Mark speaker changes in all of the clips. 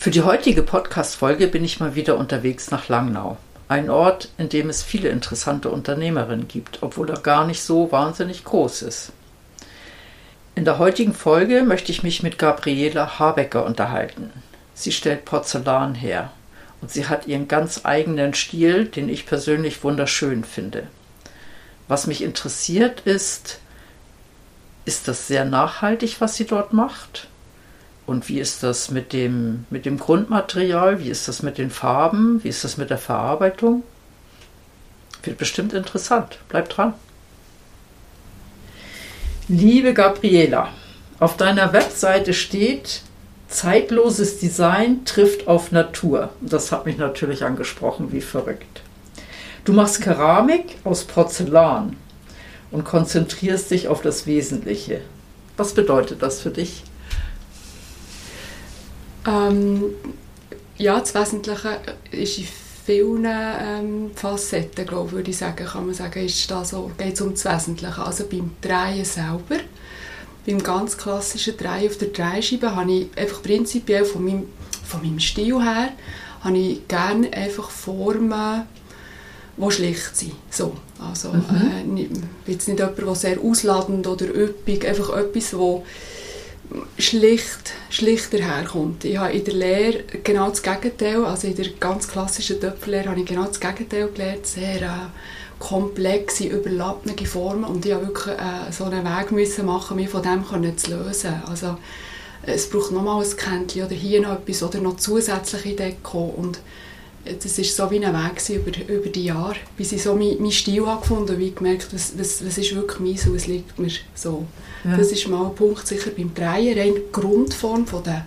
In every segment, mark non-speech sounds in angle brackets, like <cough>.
Speaker 1: Für die heutige Podcast-Folge bin ich mal wieder unterwegs nach Langnau. Ein Ort, in dem es viele interessante Unternehmerinnen gibt, obwohl er gar nicht so wahnsinnig groß ist. In der heutigen Folge möchte ich mich mit Gabriela Habecker unterhalten. Sie stellt Porzellan her und sie hat ihren ganz eigenen Stil, den ich persönlich wunderschön finde. Was mich interessiert ist, ist das sehr nachhaltig, was sie dort macht? Und wie ist das mit dem, mit dem Grundmaterial? Wie ist das mit den Farben? Wie ist das mit der Verarbeitung? Wird bestimmt interessant. Bleibt dran. Liebe Gabriela, auf deiner Webseite steht, zeitloses Design trifft auf Natur. Das hat mich natürlich angesprochen, wie verrückt. Du machst Keramik aus Porzellan und konzentrierst dich auf das Wesentliche. Was bedeutet das für dich?
Speaker 2: Ähm, ja, das Wesentliche ist in vielen ähm, Facetten, glaube würde ich sagen, kann man sagen, ist da so, geht es um das Wesentliche. Also beim Drehen selber, beim ganz klassischen Drehen auf der Dreischeibe, habe ich einfach prinzipiell von meinem, von meinem Stil her, habe ich gerne einfach Formen, die schlicht sind. So, also, mhm. äh, jetzt nicht jemand, der sehr ausladend oder üppig, einfach etwas, das schlicht, schlichter herkommt. Ich habe in der Lehre genau das Gegenteil, also in der ganz klassischen Töpferlehre habe ich genau das Gegenteil gelernt, sehr äh, komplexe, überlappende Formen und ich habe wirklich äh, so einen Weg müssen machen, mich von dem können zu lösen. Also es braucht nochmal ein Kännchen oder hier noch etwas oder noch zusätzliche Deko und das war so wie ein Weg über, über die Jahre, bis ich so meinen mein Stil gefunden habe, wie gemerkt, was, was, was ist wirklich meins und es liegt mir so. Ja. Das ist mal ein Punkt sicher beim Drehen, rein die Grundform von der,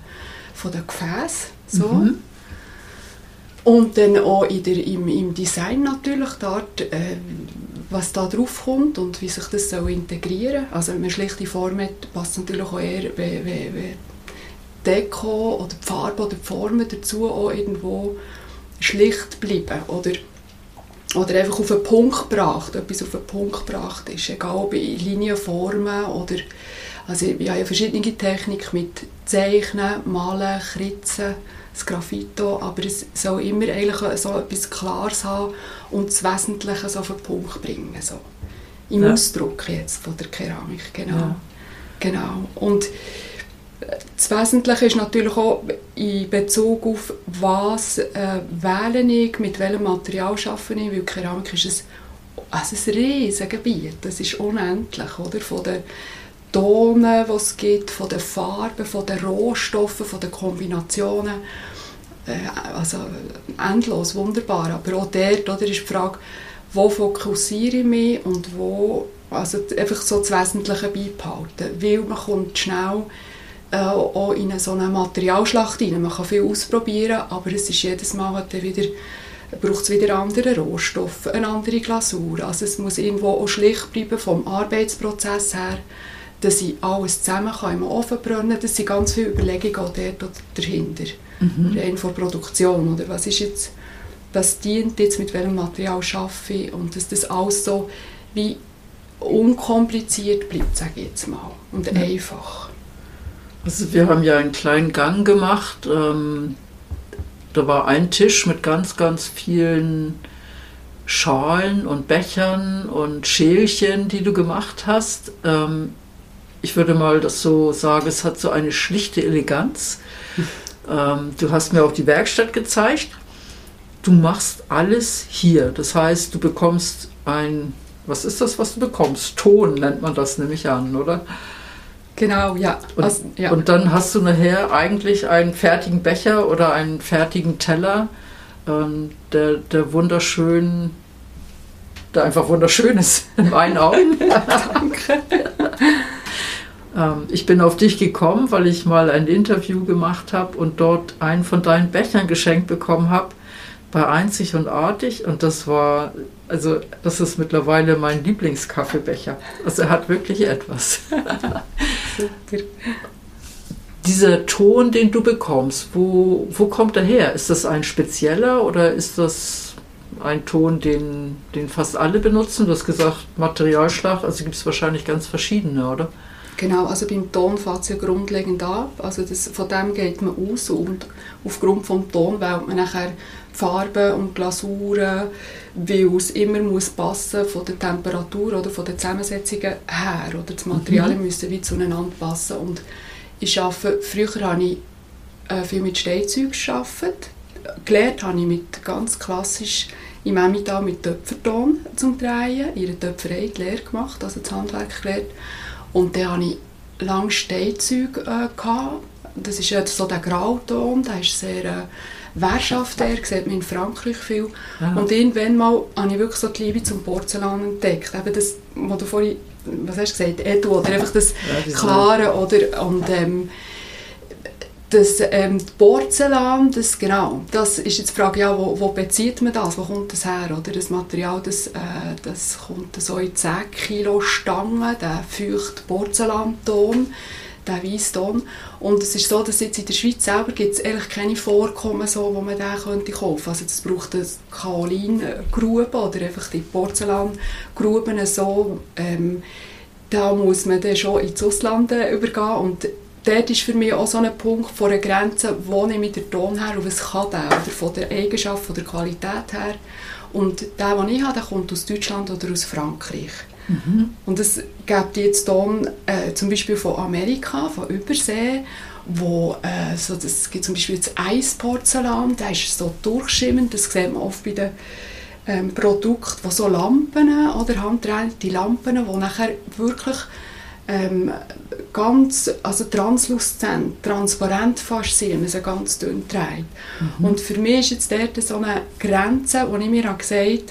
Speaker 2: von der Gefäße. So. Mhm. Und dann auch in der, im, im Design natürlich dort, äh, was da drauf kommt und wie sich das so integrieren Also wenn man schlichte Form hat, passt natürlich auch eher wie, wie, wie Deko oder die Farbe oder die Formen dazu auch irgendwo schlicht bleiben oder, oder einfach auf den Punkt gebracht, etwas auf den Punkt gebracht ist, egal ob in Linienformen oder also ich habe ja verschiedene Techniken mit Zeichnen, Malen, Kritzen, das Graffito, aber es soll immer eigentlich so etwas Klares haben und das Wesentliche so auf den Punkt bringen, so. im ja. Ausdruck jetzt von der Keramik, genau. Ja. genau. Und das Wesentliche ist natürlich auch in Bezug auf was äh, wähle ich, mit welchem Material arbeite ich, weil Keramik ist ein, also ein riesiges Gebiet, das ist unendlich, oder? Von den Tonen, die es gibt, von den Farben, von den Rohstoffen, von den Kombinationen, äh, also endlos, wunderbar, aber auch dort oder, ist die Frage, wo fokussiere ich mich und wo, also einfach so das Wesentliche beibehalten, weil man kommt schnell äh, auch in so eine Materialschlacht rein. Man kann viel ausprobieren, aber es ist jedes Mal wieder braucht es wieder andere Rohstoffe, eine andere Glasur. Also es muss irgendwo auch schlicht bleiben vom Arbeitsprozess her, dass ich alles zusammen kann im Ofen brennen Das sind ganz viele Überlegungen auch dort dahinter. Mhm. Rein von Produktion. Oder was ist jetzt, was dient jetzt, mit welchem Material arbeite ich und dass das alles so wie unkompliziert bleibt, sage ich jetzt mal. Und mhm. einfach.
Speaker 1: Also wir haben ja einen kleinen Gang gemacht. Ähm, da war ein Tisch mit ganz, ganz vielen Schalen und Bechern und Schälchen, die du gemacht hast. Ähm, ich würde mal das so sagen, es hat so eine schlichte Eleganz. <laughs> Ähm, du hast mir auch die Werkstatt gezeigt. Du machst alles hier. Das heißt, du bekommst ein, was ist das, was du bekommst? Ton nennt man das nämlich an, oder?
Speaker 2: Genau, ja.
Speaker 1: Und,
Speaker 2: also, ja.
Speaker 1: und dann hast du nachher eigentlich einen fertigen Becher oder einen fertigen Teller, ähm, der, der wunderschön, der einfach wunderschön ist <laughs> in meinen Augen. <laughs> <laughs> Ähm, ich bin auf dich gekommen, weil ich mal ein Interview gemacht habe und dort einen von deinen Bechern geschenkt bekommen habe bei Einzig und Artig und das war, also das ist mittlerweile mein Lieblingskaffeebecher. Also er hat wirklich etwas. <laughs> Dieser Ton, den du bekommst, wo, wo kommt er her? Ist das ein spezieller oder ist das ein Ton, den, den fast alle benutzen? Du hast gesagt, Materialschlag, also gibt es wahrscheinlich ganz verschiedene, oder?
Speaker 2: Genau, also beim Ton fängt es ja grundlegend ab. Also das, von dem geht man aus und aufgrund des Ton wählt man nachher Farben und Glasuren, weil es immer muss passen von der Temperatur oder von den Zusammensetzungen her. Oder die Materialien mhm. müssen wie zueinander passen. Und ich arbeite, früher habe ich äh, viel mit Steinzeug gearbeitet. Gelernt habe ich mit ganz klassisch im Emmental mit Töpferton zum Drehen, ihre Töpferei die Lehre gemacht, also das Handwerk gelernt. Und dann hatte ich lange Steinzeug. Äh, Das ist so der Grauton, der ist sehr... Äh, Wer schafft er? Sieht man in Frankreich viel. Aha. Und irgendwann mal habe ich wirklich so die Liebe zum Porzellan entdeckt. Eben das, was du vorhin, was hast du gesagt, Edu, oder einfach das, ja, Klare, oder, und ähm, das ähm, Porzellan, das, genau, das ist jetzt die Frage, ja, wo, wo bezieht man das, wo kommt das her, oder? Das Material, das, äh, das kommt so in 10 Kilo Stangen, der feuchte Porzellanton, der Weisston. Und es ist so, dass jetzt in der Schweiz selber gibt es eigentlich keine Vorkommen, so, wo man den könnte kaufen Also das braucht eine Kaolingrube oder einfach die Porzellangruben so. Ähm, da muss man dann schon ins Ausland übergehen und dort ist für mich auch so ein Punkt von einer Grenze, wo ich mit der Ton her und was kann der, oder von der Eigenschaft, von der Qualität her. Und der, den ich habe, der kommt aus Deutschland oder aus Frankreich. Mhm. Und es gibt jetzt dann äh, zum Beispiel von Amerika, von Übersee, wo äh, so, das gibt zum Beispiel das Eisporzellan, da ist so durchschimmend, das sieht man oft bei den ähm, Produkten, wo so Lampen oder handdrehende Lampen, die nachher wirklich ähm, ganz also transluzent, transparent fast sind, wenn man sie ganz dünn dreht. Mhm. Und für mich ist jetzt dort so eine Grenze, wo ich mir gesagt habe,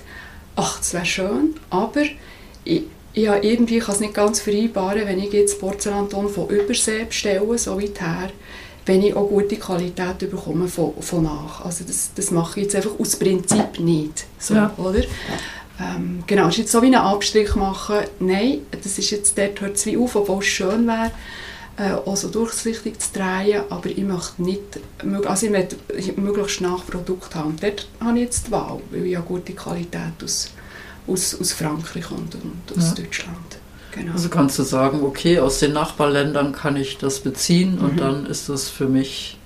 Speaker 2: ach, das wäre schön, aber ich, ich irgendwie kann es nicht ganz vereinbaren, wenn ich jetzt Porzellanton von Übersee bestelle, so weit her, wenn ich auch gute Qualität bekomme von, von nach. Also das, das mache ich jetzt einfach aus Prinzip nicht. So, ja. oder? Ähm, genau, ist jetzt so wie einen Abstrich machen, nein, das ist jetzt, dort hört es wie auf, obwohl es schön wäre, äh, auch so durchsichtig zu drehen, aber ich möchte nicht, also ich möchte möglichst nach Produkt haben. dort habe ich jetzt die Wahl, weil ich ja gute Qualität aus aus, aus Frankreich und, und aus ja. Deutschland.
Speaker 1: Genau. Also kannst du sagen, okay, aus den Nachbarländern kann ich das beziehen mhm. und dann ist das für mich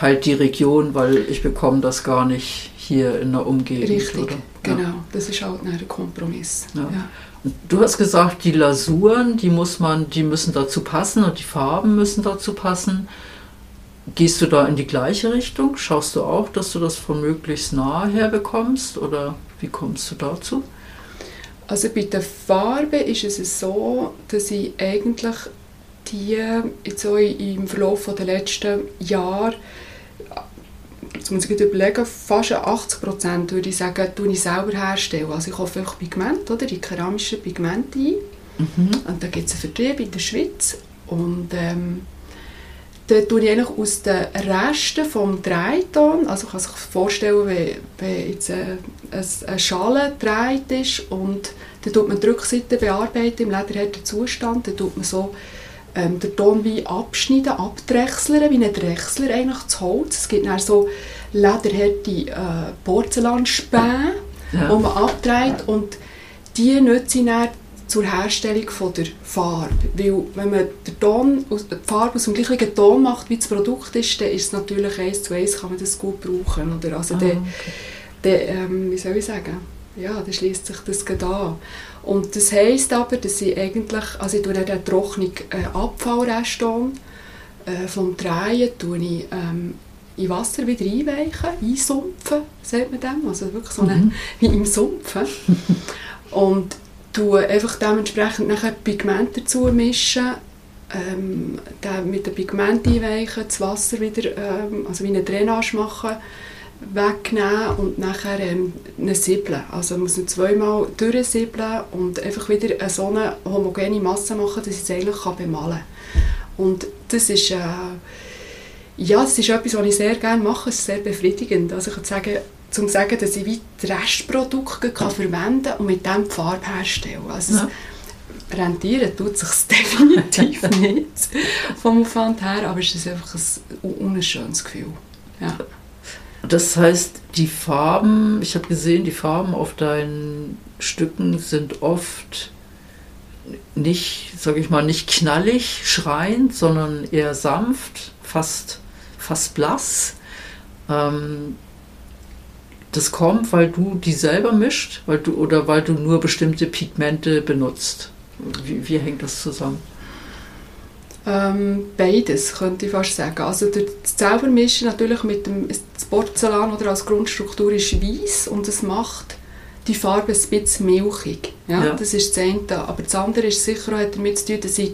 Speaker 1: halt die Region, weil ich bekomme das gar nicht hier in der Umgebung.
Speaker 2: Richtig, oder? genau. Ja. Das ist halt ein Kompromiss. Ja. Ja.
Speaker 1: Du hast gesagt, die Lasuren, die muss man, die müssen dazu passen und die Farben müssen dazu passen. Gehst du da in die gleiche Richtung? Schaust du auch, dass du das von möglichst nahe her bekommst? Oder wie kommst du dazu?
Speaker 2: Also bei der Farbe ist es so, dass ich eigentlich die jetzt so im Verlauf der letzten Jahre jetzt muss ich überlegen, fast 80 Prozent würde ich sagen, tue ich selber herstellen. Also ich kaufe einfach Pigment, oder, die keramischen Pigmente ein. Mhm. Und da gibt es einen Vertrieb in der Schweiz. Und ähm, dann tue ich eigentlich aus den Resten vom Dreiton, also man kann sich vorstellen, wenn, wenn jetzt eine, eine Schale gedreht ist und dann tut man die Rückseite bearbeiten im lederharten Zustand, dann tut man so ähm, den Ton wie abschneiden, abdrechseln, wie ein Drechsler eigentlich zu Holz. Es gibt dann so lederharte äh, Porzellanspäne, ja. die man abdreht und die nutze ich dann zur Herstellung von der Farbe. Weil wenn man den Ton, die Farbe aus dem gleichen Ton macht, wie das Produkt ist, dann ist es natürlich eins zu eins, kann man das gut brauchen. Oder? Also ah, okay. dann, ähm, wie soll ich sagen, ja, dann schließt sich das an. Und das heisst aber, dass ich eigentlich, also ich tue dann Trocknung äh, Abfallrest äh, vom Drehen tue ich ähm, in Wasser wieder einweichen, einsumpfen, sagt man dem, also wirklich so eine, mhm. wie im Sumpfen. <laughs> Und tue einfach dementsprechend nachher Pigment dazu mischen, ähm, mit dem Pigment einweichen, das Wasser wieder, ähm, also wie eine Drainage machen, wegnehmen und nachher ähm, eine siebeln. Also man muss ihn zweimal durchsiebeln und einfach wieder eine so eine homogene Masse machen, dass ich es eigentlich kann bemalen kann. Und das ist, äh, ja, das ist etwas, was ich sehr gerne mache. Es ist sehr befriedigend. Also ich kann sagen, zum sagen, dass ich wie die Restprodukte kann verwenden kann und mit dem die Farbe herstellen. Also ja. rentieren tut sich <laughs> definitiv nicht vom Aufwand her, aber es ist einfach ein unschönes Gefühl. Ja.
Speaker 1: Das heißt, die Farben, ich habe gesehen, die Farben auf deinen Stücken sind oft nicht, sage ich mal, nicht knallig, schreiend, sondern eher sanft, fast, fast blass. Ähm, das kommt, weil du die selber mischt, weil du oder weil du nur bestimmte Pigmente benutzt. Wie, wie hängt das zusammen?
Speaker 2: Ähm, beides, könnte ich fast sagen. Also das Zaubermischen natürlich mit dem Porzellan oder als Grundstruktur ist weiß und es macht die Farbe ein bisschen milchig. Ja, ja. Das ist das eine. Aber das andere ist sicher auch damit zu tun, dass ich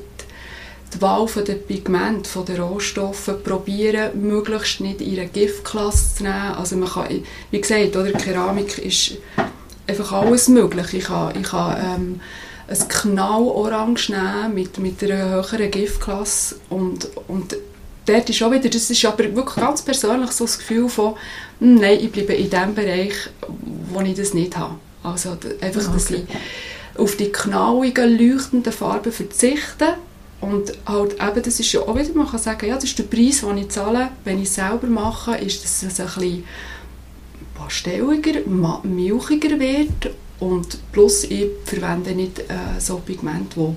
Speaker 2: die Wahl der Pigmente, von den Rohstoffen probieren, möglichst nicht in eine Giftklasse zu nehmen. Also man kann, wie gesagt, oder, Keramik ist einfach alles möglich. Ich kann, ich kann ähm, ein Knallorange nehmen mit, mit einer höheren Giftklasse und, und dort ist auch wieder, das ist aber wirklich ganz persönlich so das Gefühl von, hm, nein, ich bleibe in dem Bereich, wo ich das nicht habe. Also einfach, okay. dass ich auf die knalligen, leuchtenden Farben verzichte und halt eben, das ist ja auch wieder, man kann sagen, ja, das ist der Preis, den ich zahle, wenn ich es selber mache, ist, dass es ein bisschen pastelliger, milchiger wird und plus ich verwende nicht äh, so Pigmente, wo,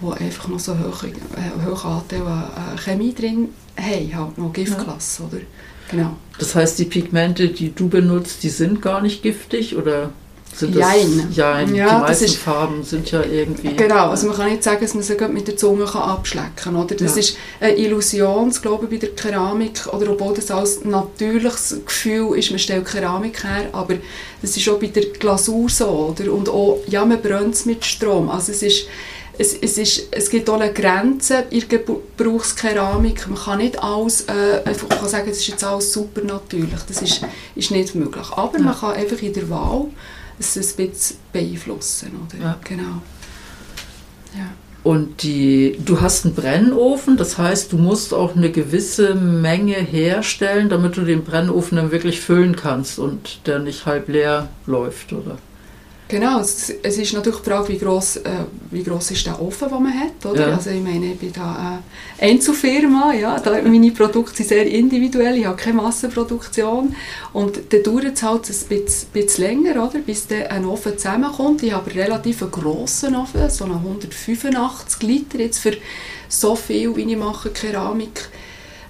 Speaker 2: wo einfach noch so hohe, äh, hohe Anteil an äh, Chemie drin haben, halt noch Giftklasse, ja. oder? Genau.
Speaker 1: Das heißt, die Pigmente, die du benutzt, die sind gar nicht giftig, oder? Sind das,
Speaker 2: Jein.
Speaker 1: Jein. Ja, die meisten ist, Farben sind ja irgendwie...
Speaker 2: Genau, also man kann nicht sagen, dass man sie mit der Zunge kann abschlecken kann. Oder? Das ja. ist eine Illusion, glaube ich, bei der Keramik, oder obwohl das als natürliches Gefühl ist, man stellt Keramik her, aber das ist auch bei der Glasur so. Oder? Und auch, ja, man brennt es mit Strom. Also es ist... Es, es, ist, es gibt auch eine Grenze in der Gebrauchskeramik. Man kann nicht alles, äh, einfach kann sagen, das ist jetzt alles super natürlich. Das ist, ist nicht möglich. Aber ja. man kann einfach in der Wahl es ein bisschen beeinflussen. Oder? Ja. Genau.
Speaker 1: Ja. Und die, du hast einen Brennofen, das heißt, du musst auch eine gewisse Menge herstellen, damit du den Brennofen dann wirklich füllen kannst und der nicht halb leer läuft, oder?
Speaker 2: Genau, es, es ist natürlich die Frage, wie groß, äh, wie gross ist der Ofen, den man hat. Oder? Ja. Also ich meine, ich bin da eine Einzelfirma, ja, da, meine Produkte sind sehr individuell, ich habe keine Massenproduktion und dann dauert es halt ein bisschen, bisschen länger, oder, bis dann ein Ofen zusammenkommt. Ich habe einen relativ grossen Ofen, so einen 185 Liter jetzt für so viel, wie ich mache, Keramik.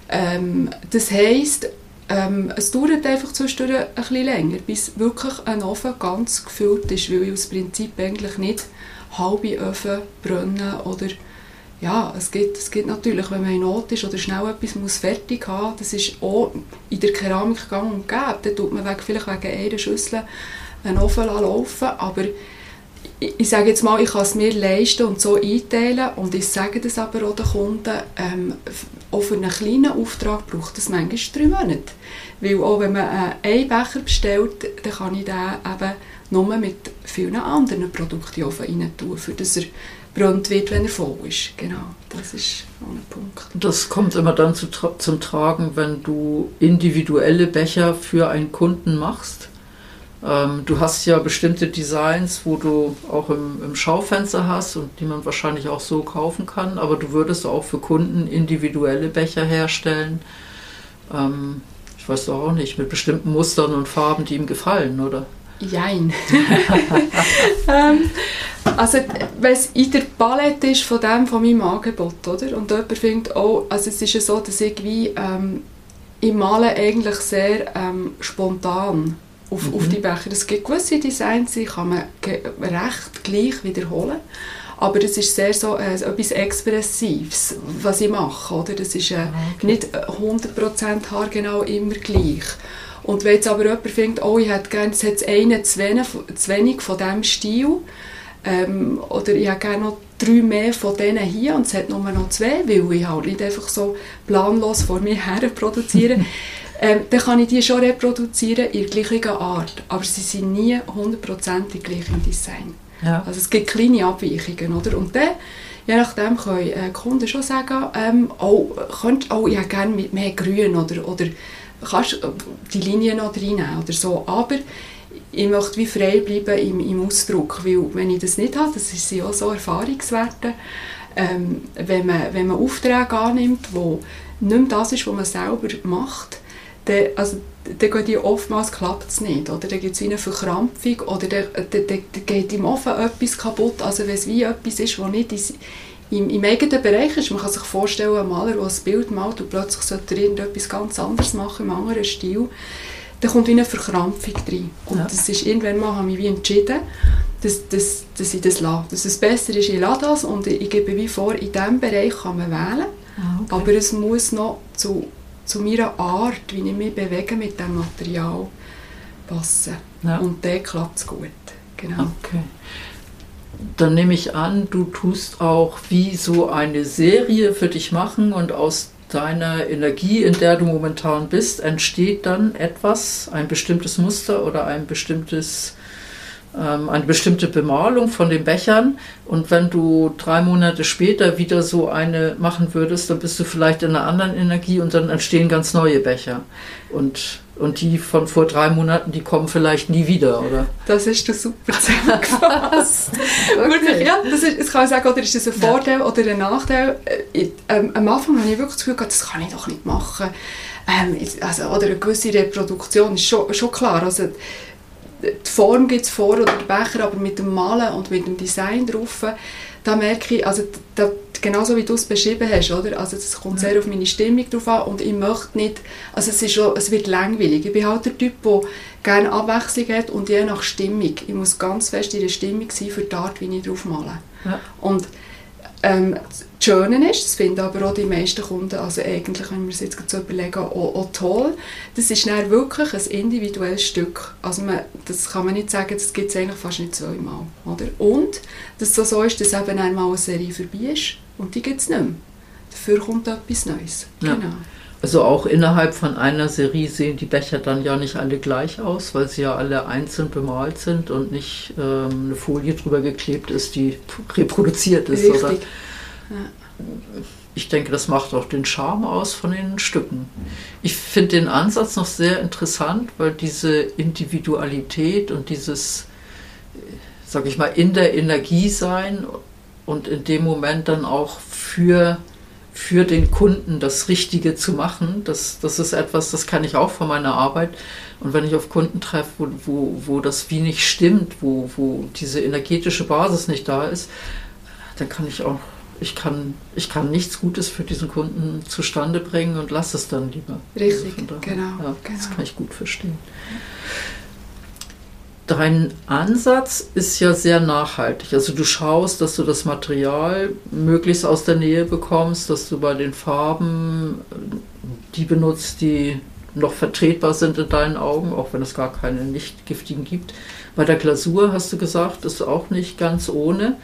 Speaker 2: Ähm, das heisst, ähm, es dauert einfach zwischendurch ein bisschen länger, bis wirklich ein Ofen ganz gefüllt ist, weil ich aus Prinzip eigentlich nicht halbe Öfen brennen oder ja, es geht, es geht natürlich, wenn man in Not ist oder schnell etwas muss fertig haben das ist auch in der Keramik gang und gäbe. Dann tut man vielleicht wegen einer Schüssel einen Ofen laufen, aber ich sage jetzt mal, ich kann es mir leisten und so einteilen und ich sage das aber auch den Kunden, ähm, auch für einen kleinen Auftrag braucht es manchmal drei Monate. Weil auch wenn man äh, einen Becher bestellt, dann kann ich den eben nur mit vielen anderen Produkten rein tun, für dass er brennt wird, wenn er voll ist. Genau, das ist ein Punkt.
Speaker 1: Das kommt immer dann zu, zum Tragen, wenn du individuelle Becher für einen Kunden machst? Ähm, du hast ja bestimmte Designs, wo du auch im, im, Schaufenster hast und die man wahrscheinlich auch so kaufen kann, aber du würdest auch für Kunden individuelle Becher herstellen. Ähm, ich weiß doch auch nicht, mit bestimmten Mustern und Farben, die ihm gefallen, oder?
Speaker 2: Jein. <laughs> ähm, also, wenn es in der Palette ist von dem, von meinem Angebot, oder? Und jemand findet, oh, also es ist ja so, dass ich wie, ähm, ich male eigentlich sehr ähm, spontan auf, mhm. auf die Becher. Es gibt gewisse Designs, die kann man recht gleich wiederholen. Aber das ist sehr so äh, etwas Expressives, was ich mache. Oder? Das ist äh, okay. nicht 100% haargenau immer gleich. Und wenn jetzt aber jemand findet, oh, ich hätte gerne, es hat einen zu wenig, zu wenig von diesem Stil, ähm, oder ich hätte gerne noch drei mehr von denen hier und es hat nur noch zwei, weil ich halt nicht einfach so planlos vor mir her produziere, <laughs> ähm, dann kann ich die schon reproduzieren in der gleichen Art, aber sie sind nie hundertprozentig gleich im Design. Ja. Also es gibt kleine Abweichungen, oder? Und dann, je nachdem können äh, Kunden schon sagen, ähm, oh, könnt, oh, ich hätte gerne mit mehr Grün oder, oder kannst äh, die Linie noch reinnehmen oder so, aber ich möchte wie frei bleiben im, im Ausdruck, weil wenn ich das nicht habe, das sind auch so Erfahrungswerte, ähm, wenn, man, wenn man Aufträge annimmt, wo nicht mehr das ist, was man selber macht, dann, also, dann geht die oftmals klappt es nicht. Oder dann gibt es eine Verkrampfung oder dann, dann, dann geht im Ofen etwas kaputt. Also wenn es wie etwas ist, was nicht im, im eigenen Bereich ist. Man kann sich vorstellen, ein Maler, der ein Bild malt und plötzlich sollte er irgendetwas ganz anderes machen, im anderen Stil. Dann kommt wie eine Verkrampfung rein. Und ja. das ist irgendwann mal, habe ich wie entschieden, dass, dass, dass ich das lasse. Dass es besser ist, ich lasse das und ich, ich gebe wie vor, in diesem Bereich kann man wählen. Ah, okay. Aber es muss noch zu zu meiner Art, wie ich mich bewege mit dem Material, passen. Ja. Und dann klappt es gut. Genau.
Speaker 1: Okay. Dann nehme ich an, du tust auch wie so eine Serie für dich machen und aus deiner Energie, in der du momentan bist, entsteht dann etwas, ein bestimmtes Muster oder ein bestimmtes eine bestimmte Bemalung von den Bechern und wenn du drei Monate später wieder so eine machen würdest, dann bist du vielleicht in einer anderen Energie und dann entstehen ganz neue Becher. Und, und die von vor drei Monaten, die kommen vielleicht nie wieder, oder?
Speaker 2: Das ist das super zusammengefasst. <laughs> okay. ja, das, ist, das kann ich sagen, oder ist das ein Vorteil ja. oder ein Nachteil? Äh, ähm, am Anfang habe ich wirklich das Gefühl gehabt, das kann ich doch nicht machen. Ähm, also, oder eine gewisse Reproduktion ist schon, schon klar. Also, die Form gibt es vor oder der Becher, aber mit dem Malen und mit dem Design drauf, da merke ich, also da, genauso wie du es beschrieben hast, oder? Also das kommt sehr auf meine Stimmung drauf an und ich möchte nicht, also es, ist schon, es wird langweilig. Ich bin halt der Typ, der gerne Abwechslung hat und je nach Stimmung. Ich muss ganz fest in der Stimmung sein für die Art, wie ich drauf male. Ja. Und ähm, das Schöne ist, das finden aber auch die meisten Kunden, also eigentlich, wenn wir es jetzt so überlegen, auch, auch toll, das ist dann wirklich ein individuelles Stück. Also man, das kann man nicht sagen, das gibt es eigentlich fast nicht zweimal. Oder? Und dass es so ist, dass eben einmal eine Serie vorbei ist und die gibt es nicht mehr. Dafür kommt etwas Neues.
Speaker 1: Ja. Genau. Also auch innerhalb von einer Serie sehen die Becher dann ja nicht alle gleich aus, weil sie ja alle einzeln bemalt sind und nicht ähm, eine Folie drüber geklebt ist, die reproduziert ist. Richtig. Oder? Ja. Ich denke, das macht auch den Charme aus von den Stücken. Ich finde den Ansatz noch sehr interessant, weil diese Individualität und dieses, sag ich mal, in der Energie sein und in dem Moment dann auch für für den Kunden das Richtige zu machen. Das, das ist etwas, das kann ich auch von meiner Arbeit. Und wenn ich auf Kunden treffe, wo, wo, wo das wie nicht stimmt, wo, wo diese energetische Basis nicht da ist, dann kann ich auch, ich kann, ich kann nichts Gutes für diesen Kunden zustande bringen und lasse es dann lieber.
Speaker 2: Richtig, also genau,
Speaker 1: ja, genau. Das kann ich gut verstehen. Dein Ansatz ist ja sehr nachhaltig. Also du schaust, dass du das Material möglichst aus der Nähe bekommst, dass du bei den Farben die benutzt, die noch vertretbar sind in deinen Augen, auch wenn es gar keine nicht giftigen gibt. Bei der Glasur hast du gesagt, ist auch nicht ganz ohne.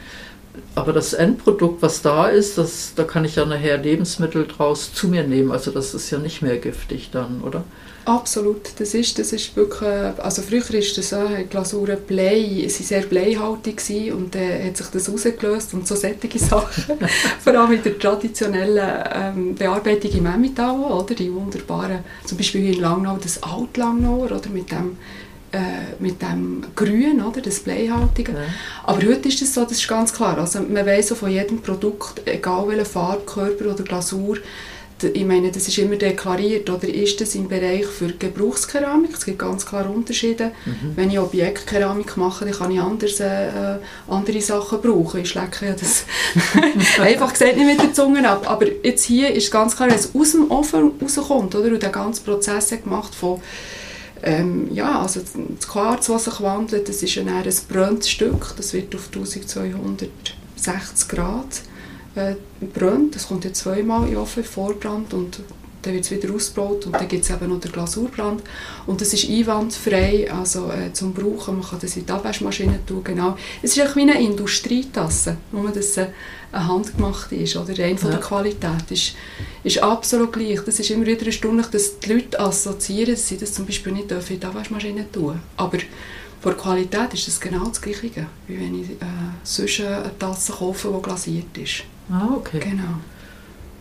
Speaker 1: Aber das Endprodukt, was da ist, das, da kann ich ja nachher Lebensmittel draus zu mir nehmen. Also das ist ja nicht mehr giftig dann, oder?
Speaker 2: Absolut, das ist, das ist wirklich, also früher ist das so, Glasuren Blei, sie sehr bleihaltig gewesen und dann äh, hat sich das rausgelöst und so sättige Sachen, <laughs> vor allem mit der traditionellen ähm, Bearbeitung im Emmental, oder, die wunderbaren, zum Beispiel hier in Langnau, das Alt-Langnauer, oder, mit dem äh, mit dem Grün, oder, das Bleihaltige. Ja. Aber heute ist es so, das ist ganz klar, also man weiß so von jedem Produkt, egal welche Farbe, Körper oder Glasur, ich meine, das ist immer deklariert, oder ist das im Bereich für Gebrauchskeramik? Es gibt ganz klar Unterschiede. Mhm. Wenn ich Objektkeramik mache, dann kann ich anders, äh, andere Sachen brauchen. Ich schlecke ja das <laughs> einfach gesagt nicht mit der Zunge ab. Aber jetzt hier ist ganz klar, wenn es aus dem Ofen rauskommt, oder? Und der ganze Prozess gemacht von ähm, ja, also das Quarz, was sich wandelt, das ist ein, ein brennendes Stück. Das wird auf 1260 Grad äh, brennt. Das kommt ja zweimal in Ofen, Vorbrand und dann wird es wieder ausgebaut und dann gibt es eben noch den Glasurbrand. Und das ist einwandfrei, also äh, zum Brauchen, man kann das in die Abwaschmaschine tun, genau. Es ist wie eine Industrietasse, nur dass es eine handgemachte ist, oder rein von ja. der Qualität ist, ist absolut gleich. Das ist immer wieder erstaunlich, dass die Leute assoziieren, dass sie das zum Beispiel nicht in die Abwaschmaschine tun Aber von der Qualität ist das genau das Gleiche, wie wenn ich äh, sonst eine Tasse kaufe, die glasiert ist.
Speaker 1: Ah, okay.
Speaker 2: Genau.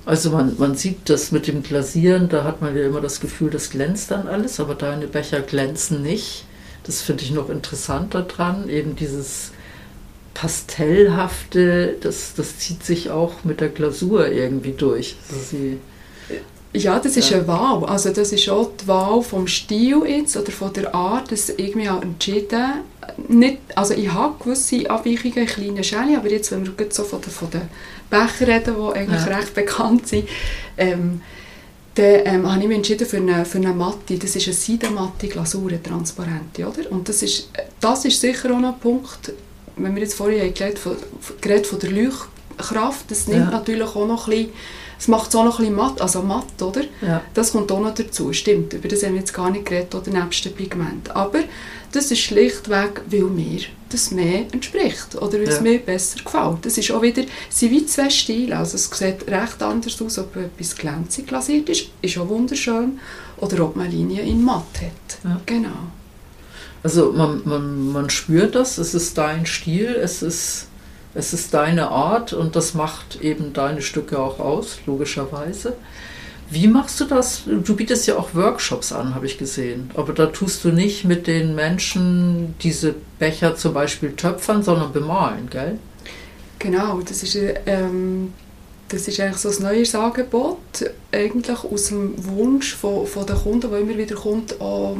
Speaker 1: Also man, man sieht das mit dem Glasieren, da hat man ja immer das Gefühl, das glänzt dann alles, aber deine Becher glänzen nicht. Das finde ich noch interessanter dran, eben dieses Pastellhafte, das, das zieht sich auch mit der Glasur irgendwie durch. Also sie,
Speaker 2: ja, das ist ja. eine Wahl. Also das ist auch die Wahl vom Stil jetzt oder von der Art, dass irgendwie entschieden nicht, also ich habe gewisse Abweichungen in kleinen Schälen, aber jetzt, wenn wir so von den, von den Bechern reden, die eigentlich ja. recht bekannt sind, ähm, dann ähm, habe ich mich entschieden für eine, für eine Matte. Das ist eine Seidenmatte Glasur, transparente. Oder? Und das ist, das ist sicher auch noch ein Punkt, wenn wir jetzt vorhin geredet von, geredet von der Leuchtkraft, das nimmt ja. natürlich auch noch ein bisschen es macht es auch noch ein bisschen matt, also matt, oder?
Speaker 1: Ja.
Speaker 2: Das kommt auch noch dazu, stimmt. Über das haben wir jetzt gar nicht geredet, oder nebst dem Pigment. Aber das ist schlichtweg, weil mir das mehr entspricht oder weil es mir besser gefällt. Das ist auch wieder, es sind wie zwei Stile, also es sieht recht anders aus, ob etwas glänzig glasiert ist, ist auch wunderschön, oder ob man Linien in matt hat.
Speaker 1: Ja.
Speaker 2: Genau.
Speaker 1: Also man, man, man spürt das, es ist dein Stil, es ist es ist deine Art und das macht eben deine Stücke auch aus, logischerweise. Wie machst du das? Du bietest ja auch Workshops an, habe ich gesehen. Aber da tust du nicht mit den Menschen diese Becher zum Beispiel töpfern, sondern bemalen, gell?
Speaker 2: Genau, das ist ähm, das ist eigentlich so ein neues Angebot, eigentlich aus dem Wunsch von, von den Kunden, der immer wieder kommt, oh,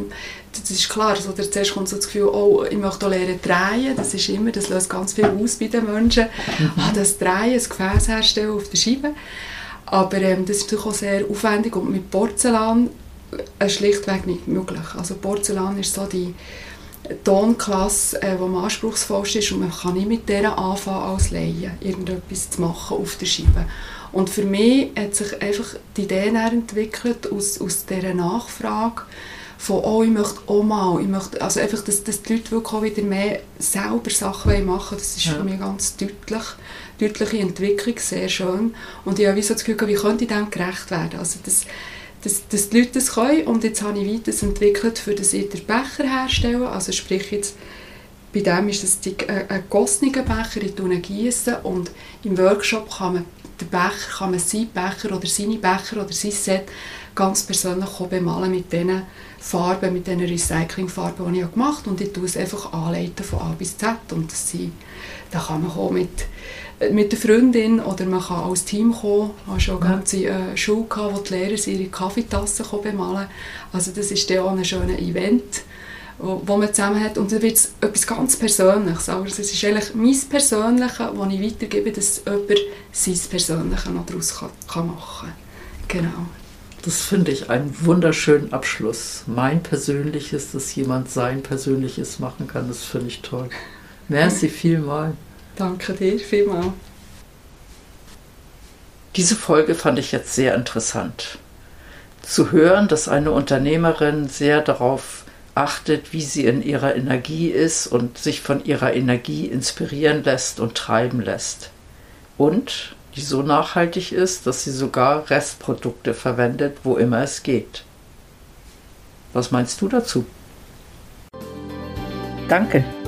Speaker 2: das ist klar, also zuerst kommt so das Gefühl, oh, ich möchte lernen drehen, das ist immer, das löst ganz viel aus bei den Menschen, mhm. ah, das Drehen, das Gefäß herstellen auf der Scheibe, aber ähm, das ist natürlich auch sehr aufwendig und mit Porzellan äh, schlichtweg nicht möglich. Also Porzellan ist so die Tonklasse, äh, die am anspruchsvollsten ist und man kann nicht mit der anfangen als Laie, irgendetwas zu machen auf der Scheibe. Und für mich hat sich einfach die Idee entwickelt aus, aus dieser Nachfrage von «Oh, ich möchte auch mal», ich möchte, also einfach, dass, dass die Leute wirklich auch wieder mehr selber Sachen machen wollen, das ist ja. für mich ganz deutlich, deutliche Entwicklung, sehr schön. Und ich habe so das Gefühl, wie könnte ich dem gerecht werden? Also das, dass, dass die Leute das können. Und jetzt habe ich weiter entwickelt, für das ich den Becher herstellen. Also sprich jetzt, bei dem ist das die, äh, ein gegossener Becher in die gießen und im Workshop kann man den Becher, kann man seinen Becher oder seine Becher oder sein Set ganz persönlich bemalen mit diesen Farben, mit diesen Recyclingfarben, die ich gemacht habe. Und ich tue es einfach anleiten von A bis Z. Und das sind, da kann man auch mit mit der Freundin oder man kann als Team kommen. Ich hatte schon eine ganze äh, Schule, gehabt, wo die Lehrer ihre Kaffeetassen bemalen Also das ist dann auch ein schönes Event, wo, wo man zusammen hat. Und dann wird es etwas ganz Persönliches. Also es ist eigentlich mein Persönliches, das ich weitergebe, dass jemand sein Persönliches noch daraus kann, kann machen kann. Genau.
Speaker 1: Das finde ich einen wunderschönen Abschluss. Mein Persönliches, dass jemand sein Persönliches machen kann, das finde ich toll. Merci vielmals.
Speaker 2: Danke dir vielmals.
Speaker 1: Diese Folge fand ich jetzt sehr interessant. Zu hören, dass eine Unternehmerin sehr darauf achtet, wie sie in ihrer Energie ist und sich von ihrer Energie inspirieren lässt und treiben lässt. Und die so nachhaltig ist, dass sie sogar Restprodukte verwendet, wo immer es geht. Was meinst du dazu? Danke,